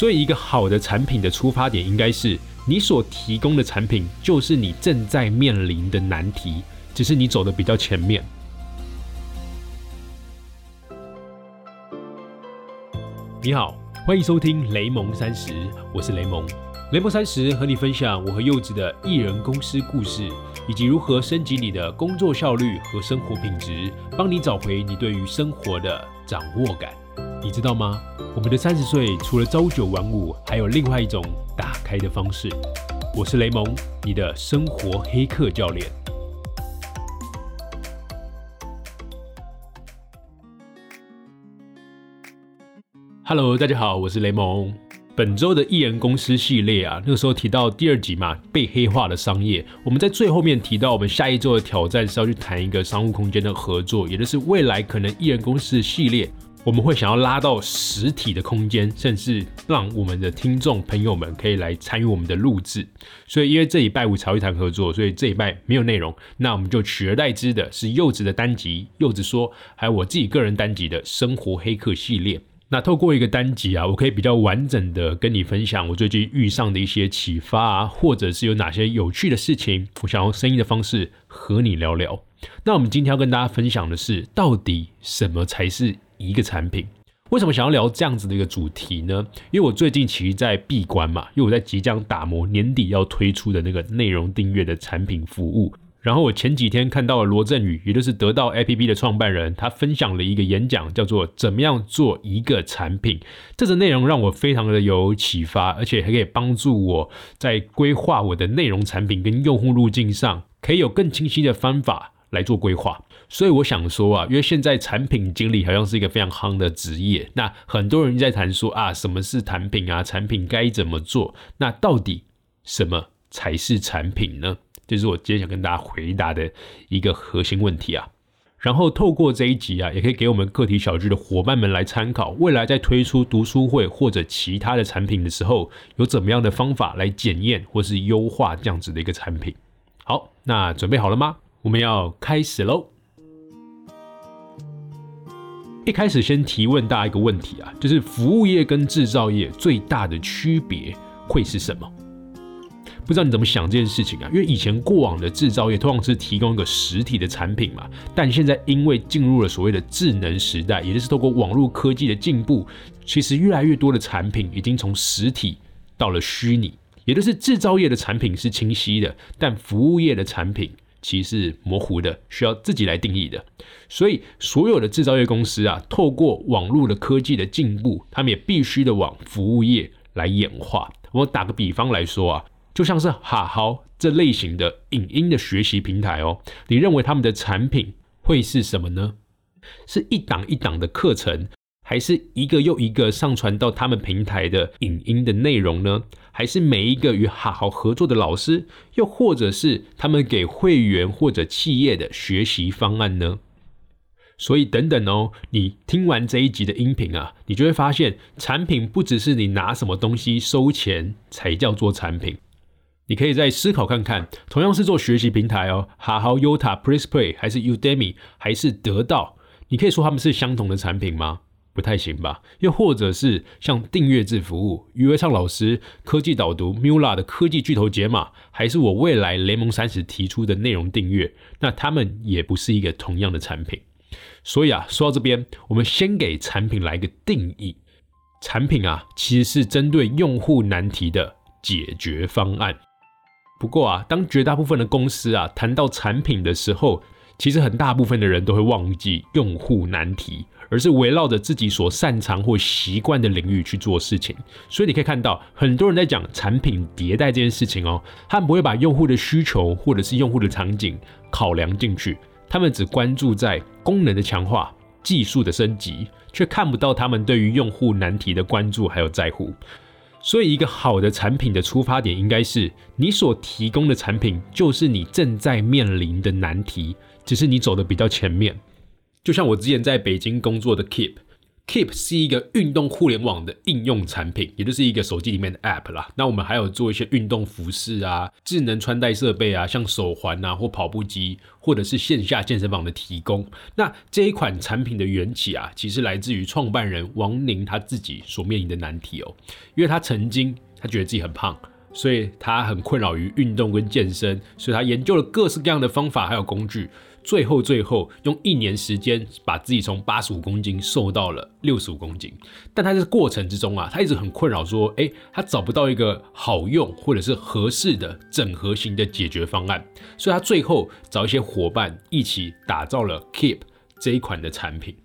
所以一个好的产品的出发点应该是你所提供的产品就是你正在面临的难题，只是你走的比较前面。你好，欢迎收听雷蒙三十，我是雷蒙。雷蒙三十和你分享我和柚子的艺人公司故事，以及如何升级你的工作效率和生活品质，帮你找回你对于生活的掌握感。你知道吗？我们的三十岁除了朝九晚五，还有另外一种打开的方式。我是雷蒙，你的生活黑客教练。Hello，大家好，我是雷蒙。本周的艺人公司系列啊，那个时候提到第二集嘛，被黑化的商业。我们在最后面提到，我们下一周的挑战是要去谈一个商务空间的合作，也就是未来可能艺人公司的系列，我们会想要拉到实体的空间，甚至让我们的听众朋友们可以来参与我们的录制。所以因为这礼拜五才会谈合作，所以这礼拜没有内容，那我们就取而代之的是柚子的单集，柚子说，还有我自己个人单集的生活黑客系列。那透过一个单集啊，我可以比较完整的跟你分享我最近遇上的一些启发啊，或者是有哪些有趣的事情，我想用声音的方式和你聊聊。那我们今天要跟大家分享的是，到底什么才是一个产品？为什么想要聊这样子的一个主题呢？因为我最近其实在闭关嘛，因为我在即将打磨年底要推出的那个内容订阅的产品服务。然后我前几天看到了罗振宇，也就是得到 APP 的创办人，他分享了一个演讲，叫做“怎么样做一个产品”。这个内容让我非常的有启发，而且还可以帮助我在规划我的内容产品跟用户路径上，可以有更清晰的方法来做规划。所以我想说啊，因为现在产品经理好像是一个非常夯的职业，那很多人在谈说啊，什么是产品啊？产品该怎么做？那到底什么才是产品呢？这是我今天想跟大家回答的一个核心问题啊，然后透过这一集啊，也可以给我们个体小聚的伙伴们来参考，未来在推出读书会或者其他的产品的时候，有怎么样的方法来检验或是优化这样子的一个产品。好，那准备好了吗？我们要开始喽。一开始先提问大家一个问题啊，就是服务业跟制造业最大的区别会是什么？不知道你怎么想这件事情啊？因为以前过往的制造业通常是提供一个实体的产品嘛，但现在因为进入了所谓的智能时代，也就是透过网络科技的进步，其实越来越多的产品已经从实体到了虚拟，也就是制造业的产品是清晰的，但服务业的产品其实是模糊的，需要自己来定义的。所以所有的制造业公司啊，透过网络的科技的进步，他们也必须的往服务业来演化。我打个比方来说啊。就像是哈好这类型的影音的学习平台哦，你认为他们的产品会是什么呢？是一档一档的课程，还是一个又一个上传到他们平台的影音的内容呢？还是每一个与哈好合作的老师，又或者是他们给会员或者企业的学习方案呢？所以等等哦，你听完这一集的音频啊，你就会发现，产品不只是你拿什么东西收钱才叫做产品。你可以再思考看看，同样是做学习平台哦，哈好、Uta、PressPlay 还是 Udemy 还是得到，你可以说他们是相同的产品吗？不太行吧。又或者是像订阅制服务，余伟畅老师科技导读 Mula 的科技巨头解码，还是我未来联盟三十提出的内容订阅，那他们也不是一个同样的产品。所以啊，说到这边，我们先给产品来个定义，产品啊其实是针对用户难题的解决方案。不过啊，当绝大部分的公司啊谈到产品的时候，其实很大部分的人都会忘记用户难题，而是围绕着自己所擅长或习惯的领域去做事情。所以你可以看到，很多人在讲产品迭代这件事情哦，他们不会把用户的需求或者是用户的场景考量进去，他们只关注在功能的强化、技术的升级，却看不到他们对于用户难题的关注还有在乎。所以，一个好的产品的出发点应该是你所提供的产品就是你正在面临的难题，只是你走的比较前面。就像我之前在北京工作的 Keep，Keep 是一个运动互联网的应用产品，也就是一个手机里面的 App 啦。那我们还有做一些运动服饰啊、智能穿戴设备啊，像手环啊或跑步机，或者是线下健身房的提供。那这一款产品的缘起啊，其实来自于创办人王宁他自己所面临的难题哦，因为他曾经他觉得自己很胖。所以他很困扰于运动跟健身，所以他研究了各式各样的方法还有工具，最后最后用一年时间把自己从八十五公斤瘦到了六十五公斤。但他这过程之中啊，他一直很困扰，说，哎，他找不到一个好用或者是合适的整合型的解决方案，所以他最后找一些伙伴一起打造了 Keep 这一款的产品。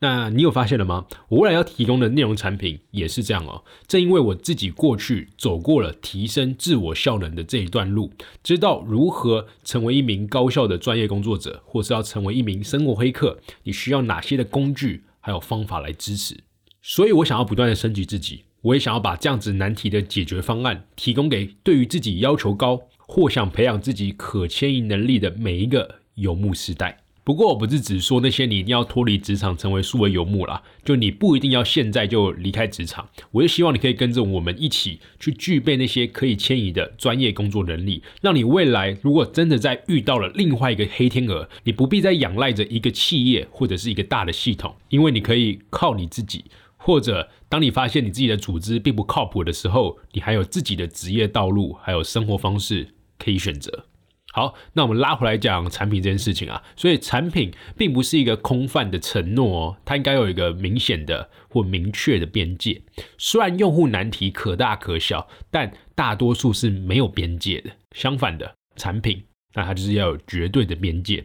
那你有发现了吗？我未来要提供的内容产品也是这样哦。正因为我自己过去走过了提升自我效能的这一段路，知道如何成为一名高效的专业工作者，或是要成为一名生活黑客，你需要哪些的工具还有方法来支持。所以我想要不断的升级自己，我也想要把这样子难题的解决方案提供给对于自己要求高或想培养自己可迁移能力的每一个游牧时代。不过我不是只说那些你一定要脱离职场成为数位游牧啦，就你不一定要现在就离开职场，我就希望你可以跟着我们一起去具备那些可以迁移的专业工作能力，让你未来如果真的在遇到了另外一个黑天鹅，你不必再仰赖着一个企业或者是一个大的系统，因为你可以靠你自己，或者当你发现你自己的组织并不靠谱的时候，你还有自己的职业道路，还有生活方式可以选择。好，那我们拉回来讲产品这件事情啊，所以产品并不是一个空泛的承诺哦，它应该有一个明显的或明确的边界。虽然用户难题可大可小，但大多数是没有边界的。相反的，产品那它就是要有绝对的边界。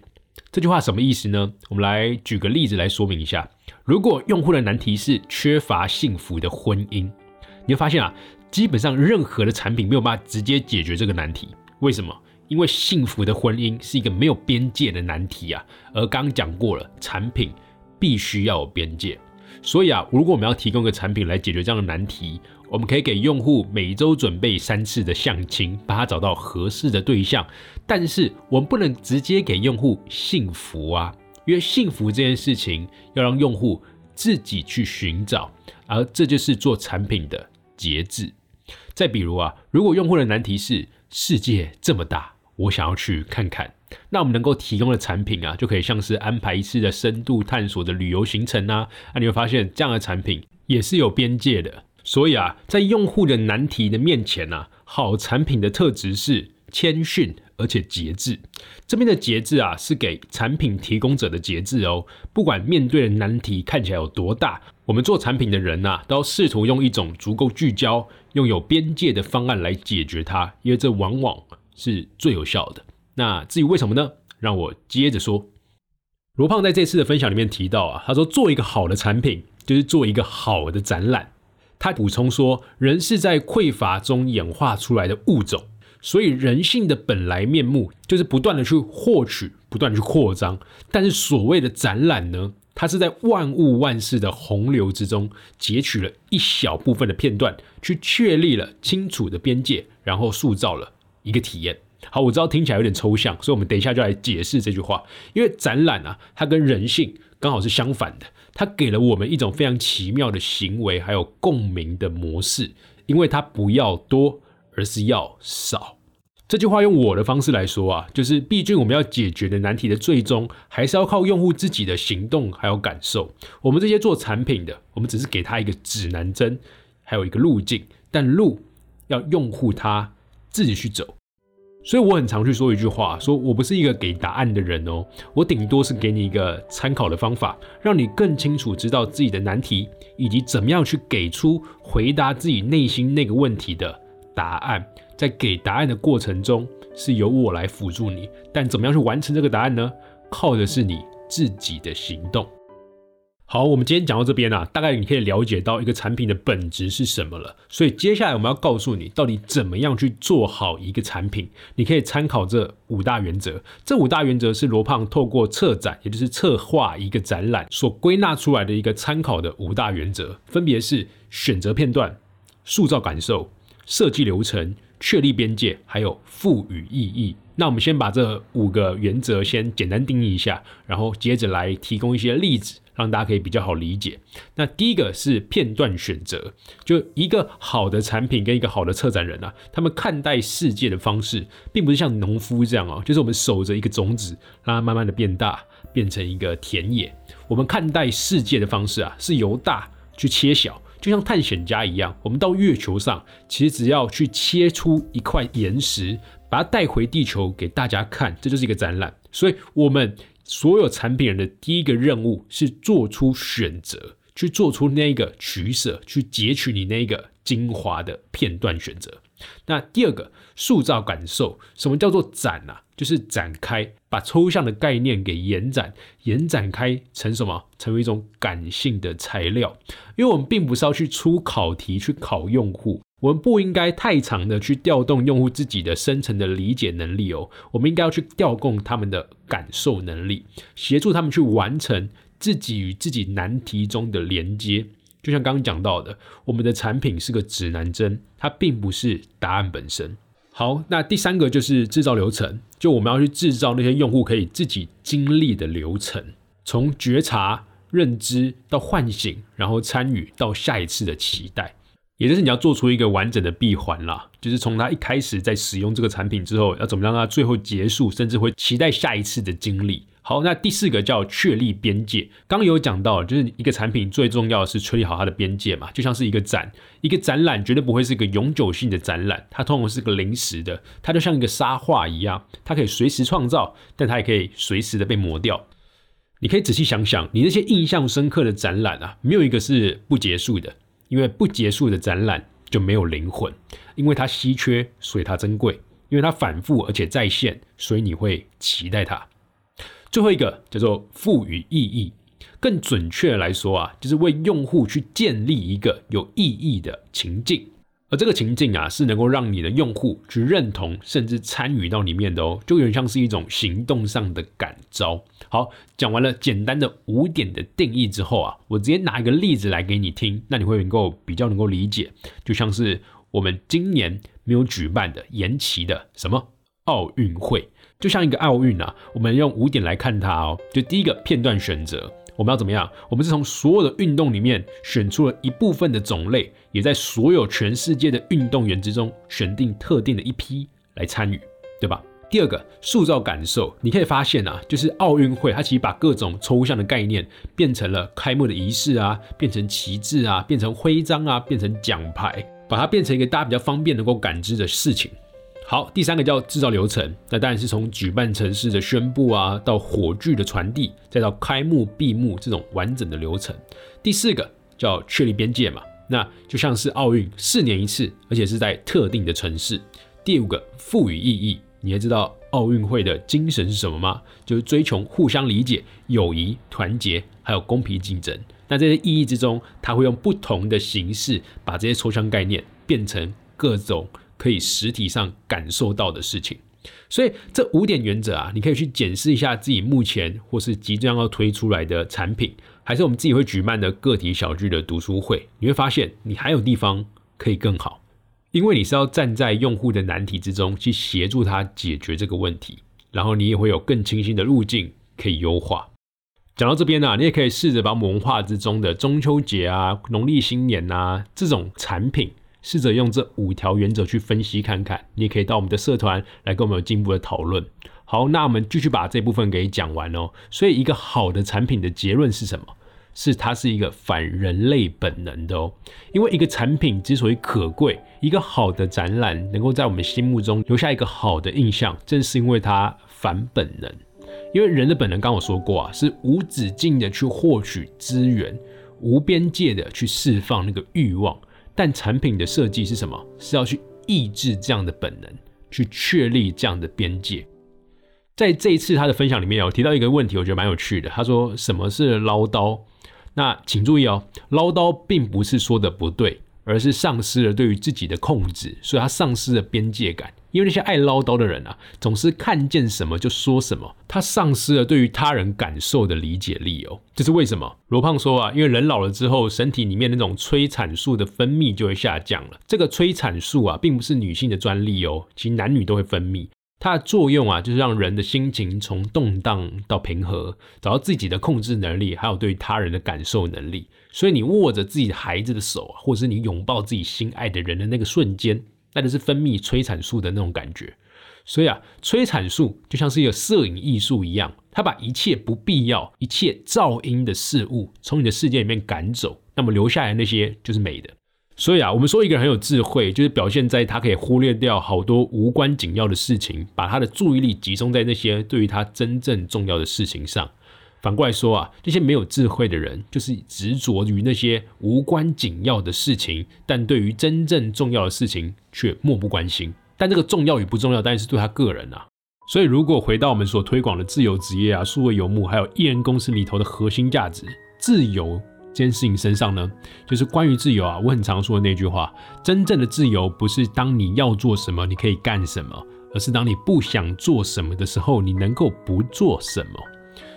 这句话什么意思呢？我们来举个例子来说明一下。如果用户的难题是缺乏幸福的婚姻，你会发现啊，基本上任何的产品没有办法直接解决这个难题。为什么？因为幸福的婚姻是一个没有边界的难题啊，而刚刚讲过了，产品必须要有边界。所以啊，如果我们要提供一个产品来解决这样的难题，我们可以给用户每周准备三次的相亲，帮他找到合适的对象。但是我们不能直接给用户幸福啊，因为幸福这件事情要让用户自己去寻找，而这就是做产品的节制。再比如啊，如果用户的难题是世界这么大。我想要去看看，那我们能够提供的产品啊，就可以像是安排一次的深度探索的旅游行程啊，那你会发现这样的产品也是有边界的。所以啊，在用户的难题的面前呢，好产品的特质是谦逊而且节制。这边的节制啊，是给产品提供者的节制哦。不管面对的难题看起来有多大，我们做产品的人呐，都要试图用一种足够聚焦、用有边界的方案来解决它，因为这往往。是最有效的。那至于为什么呢？让我接着说。罗胖在这次的分享里面提到啊，他说做一个好的产品就是做一个好的展览。他补充说，人是在匮乏中演化出来的物种，所以人性的本来面目就是不断的去获取，不断去扩张。但是所谓的展览呢，它是在万物万事的洪流之中截取了一小部分的片段，去确立了清楚的边界，然后塑造了。一个体验，好，我知道听起来有点抽象，所以我们等一下就来解释这句话。因为展览啊，它跟人性刚好是相反的，它给了我们一种非常奇妙的行为，还有共鸣的模式。因为它不要多，而是要少。这句话用我的方式来说啊，就是毕竟我们要解决的难题的最终，还是要靠用户自己的行动还有感受。我们这些做产品的，我们只是给他一个指南针，还有一个路径，但路要用户他。自己去走，所以我很常去说一句话：，说我不是一个给答案的人哦，我顶多是给你一个参考的方法，让你更清楚知道自己的难题，以及怎么样去给出回答自己内心那个问题的答案。在给答案的过程中，是由我来辅助你，但怎么样去完成这个答案呢？靠的是你自己的行动。好，我们今天讲到这边啊，大概你可以了解到一个产品的本质是什么了。所以接下来我们要告诉你，到底怎么样去做好一个产品。你可以参考这五大原则。这五大原则是罗胖透过策展，也就是策划一个展览所归纳出来的一个参考的五大原则，分别是选择片段、塑造感受、设计流程、确立边界，还有赋予意义。那我们先把这五个原则先简单定义一下，然后接着来提供一些例子。让大家可以比较好理解。那第一个是片段选择，就一个好的产品跟一个好的策展人啊，他们看待世界的方式，并不是像农夫这样哦，就是我们守着一个种子，让它慢慢的变大，变成一个田野。我们看待世界的方式啊，是由大去切小。就像探险家一样，我们到月球上，其实只要去切出一块岩石，把它带回地球给大家看，这就是一个展览。所以，我们所有产品人的第一个任务是做出选择，去做出那一个取舍，去截取你那个精华的片段选择。那第二个，塑造感受，什么叫做展啊？就是展开，把抽象的概念给延展，延展开成什么？成为一种感性的材料。因为我们并不是要去出考题去考用户，我们不应该太长的去调动用户自己的深层的理解能力哦。我们应该要去调动他们的感受能力，协助他们去完成自己与自己难题中的连接。就像刚刚讲到的，我们的产品是个指南针，它并不是答案本身。好，那第三个就是制造流程，就我们要去制造那些用户可以自己经历的流程，从觉察、认知到唤醒，然后参与到下一次的期待，也就是你要做出一个完整的闭环啦，就是从他一开始在使用这个产品之后，要怎么让他最后结束，甚至会期待下一次的经历。好，那第四个叫确立边界。刚有讲到，就是一个产品最重要的是确立好它的边界嘛，就像是一个展，一个展览绝对不会是一个永久性的展览，它通常是个临时的，它就像一个沙画一样，它可以随时创造，但它也可以随时的被磨掉。你可以仔细想想，你那些印象深刻的展览啊，没有一个是不结束的，因为不结束的展览就没有灵魂，因为它稀缺，所以它珍贵，因为它反复而且在线，所以你会期待它。最后一个叫做赋予意义，更准确来说啊，就是为用户去建立一个有意义的情境，而这个情境啊，是能够让你的用户去认同甚至参与到里面的哦，就有点像是一种行动上的感召。好，讲完了简单的五点的定义之后啊，我直接拿一个例子来给你听，那你会能够比较能够理解，就像是我们今年没有举办的延期的什么奥运会。就像一个奥运啊，我们用五点来看它哦。就第一个片段选择，我们要怎么样？我们是从所有的运动里面选出了一部分的种类，也在所有全世界的运动员之中选定特定的一批来参与，对吧？第二个塑造感受，你可以发现啊，就是奥运会它其实把各种抽象的概念变成了开幕的仪式啊，变成旗帜啊，变成徽章啊，变成奖牌，把它变成一个大家比较方便能够感知的事情。好，第三个叫制造流程，那当然是从举办城市的宣布啊，到火炬的传递，再到开幕闭幕这种完整的流程。第四个叫确立边界嘛，那就像是奥运四年一次，而且是在特定的城市。第五个赋予意义，你还知道奥运会的精神是什么吗？就是追求互相理解、友谊、团结，还有公平竞争。那这些意义之中，它会用不同的形式把这些抽象概念变成各种。可以实体上感受到的事情，所以这五点原则啊，你可以去检视一下自己目前或是即将要推出来的产品，还是我们自己会举办的个体小聚的读书会，你会发现你还有地方可以更好，因为你是要站在用户的难题之中去协助他解决这个问题，然后你也会有更清晰的路径可以优化。讲到这边呢，你也可以试着把我们文化之中的中秋节啊、农历新年啊这种产品。试着用这五条原则去分析看看，你也可以到我们的社团来跟我们有进一步的讨论。好，那我们继续把这部分给讲完哦。所以，一个好的产品的结论是什么？是它是一个反人类本能的哦。因为一个产品之所以可贵，一个好的展览能够在我们心目中留下一个好的印象，正是因为它反本能。因为人的本能，刚我说过啊，是无止境的去获取资源，无边界的去释放那个欲望。但产品的设计是什么？是要去抑制这样的本能，去确立这样的边界。在这一次他的分享里面有提到一个问题，我觉得蛮有趣的。他说：“什么是唠叨？”那请注意哦，唠叨并不是说的不对。而是丧失了对于自己的控制，所以他丧失了边界感。因为那些爱唠叨的人啊，总是看见什么就说什么，他丧失了对于他人感受的理解力哦。这是为什么？罗胖说啊，因为人老了之后，身体里面那种催产素的分泌就会下降了。这个催产素啊，并不是女性的专利哦，其实男女都会分泌。它的作用啊，就是让人的心情从动荡到平和，找到自己的控制能力，还有对他人的感受能力。所以你握着自己孩子的手，或者是你拥抱自己心爱的人的那个瞬间，那就是分泌催产素的那种感觉。所以啊，催产素就像是一个摄影艺术一样，它把一切不必要、一切噪音的事物从你的世界里面赶走，那么留下来那些就是美的。所以啊，我们说一个人很有智慧，就是表现在他可以忽略掉好多无关紧要的事情，把他的注意力集中在那些对于他真正重要的事情上。反过来说啊，这些没有智慧的人，就是执着于那些无关紧要的事情，但对于真正重要的事情却漠不关心。但这个重要与不重要，当然是对他个人啊。所以，如果回到我们所推广的自由职业啊、数位游牧，还有艺人公司里头的核心价值——自由这件事情身上呢，就是关于自由啊，我很常说的那句话：真正的自由不是当你要做什么你可以干什么，而是当你不想做什么的时候，你能够不做什么。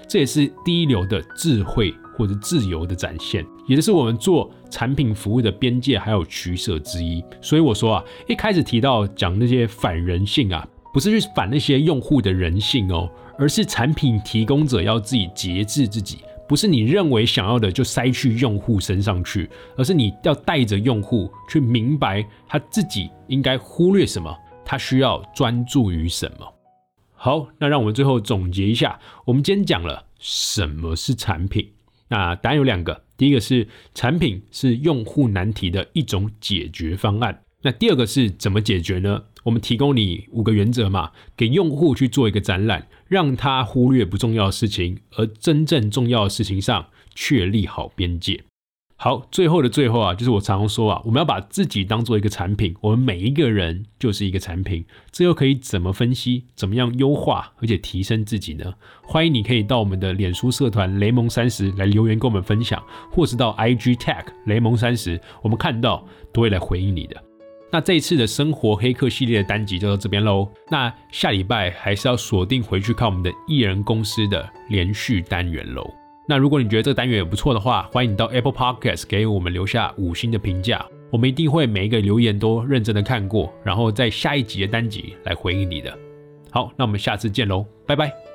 这也是第一流的智慧或者自由的展现，也就是我们做产品服务的边界还有取舍之一。所以我说啊，一开始提到讲那些反人性啊，不是去反那些用户的人性哦，而是产品提供者要自己节制自己，不是你认为想要的就塞去用户身上去，而是你要带着用户去明白他自己应该忽略什么，他需要专注于什么。好，那让我们最后总结一下，我们今天讲了什么是产品。那答案有两个，第一个是产品是用户难题的一种解决方案。那第二个是怎么解决呢？我们提供你五个原则嘛，给用户去做一个展览，让他忽略不重要的事情，而真正重要的事情上确立好边界。好，最后的最后啊，就是我常常说啊，我们要把自己当做一个产品，我们每一个人就是一个产品。这又可以怎么分析？怎么样优化，而且提升自己呢？欢迎你可以到我们的脸书社团雷蒙三十来留言跟我们分享，或是到 IG tag 雷蒙三十，我们看到都会来回应你的。那这一次的生活黑客系列的单集就到这边喽。那下礼拜还是要锁定回去看我们的艺人公司的连续单元喽。那如果你觉得这个单元也不错的话，欢迎你到 Apple Podcast 给我们留下五星的评价，我们一定会每一个留言都认真的看过，然后在下一集的单集来回应你的。好，那我们下次见喽，拜拜。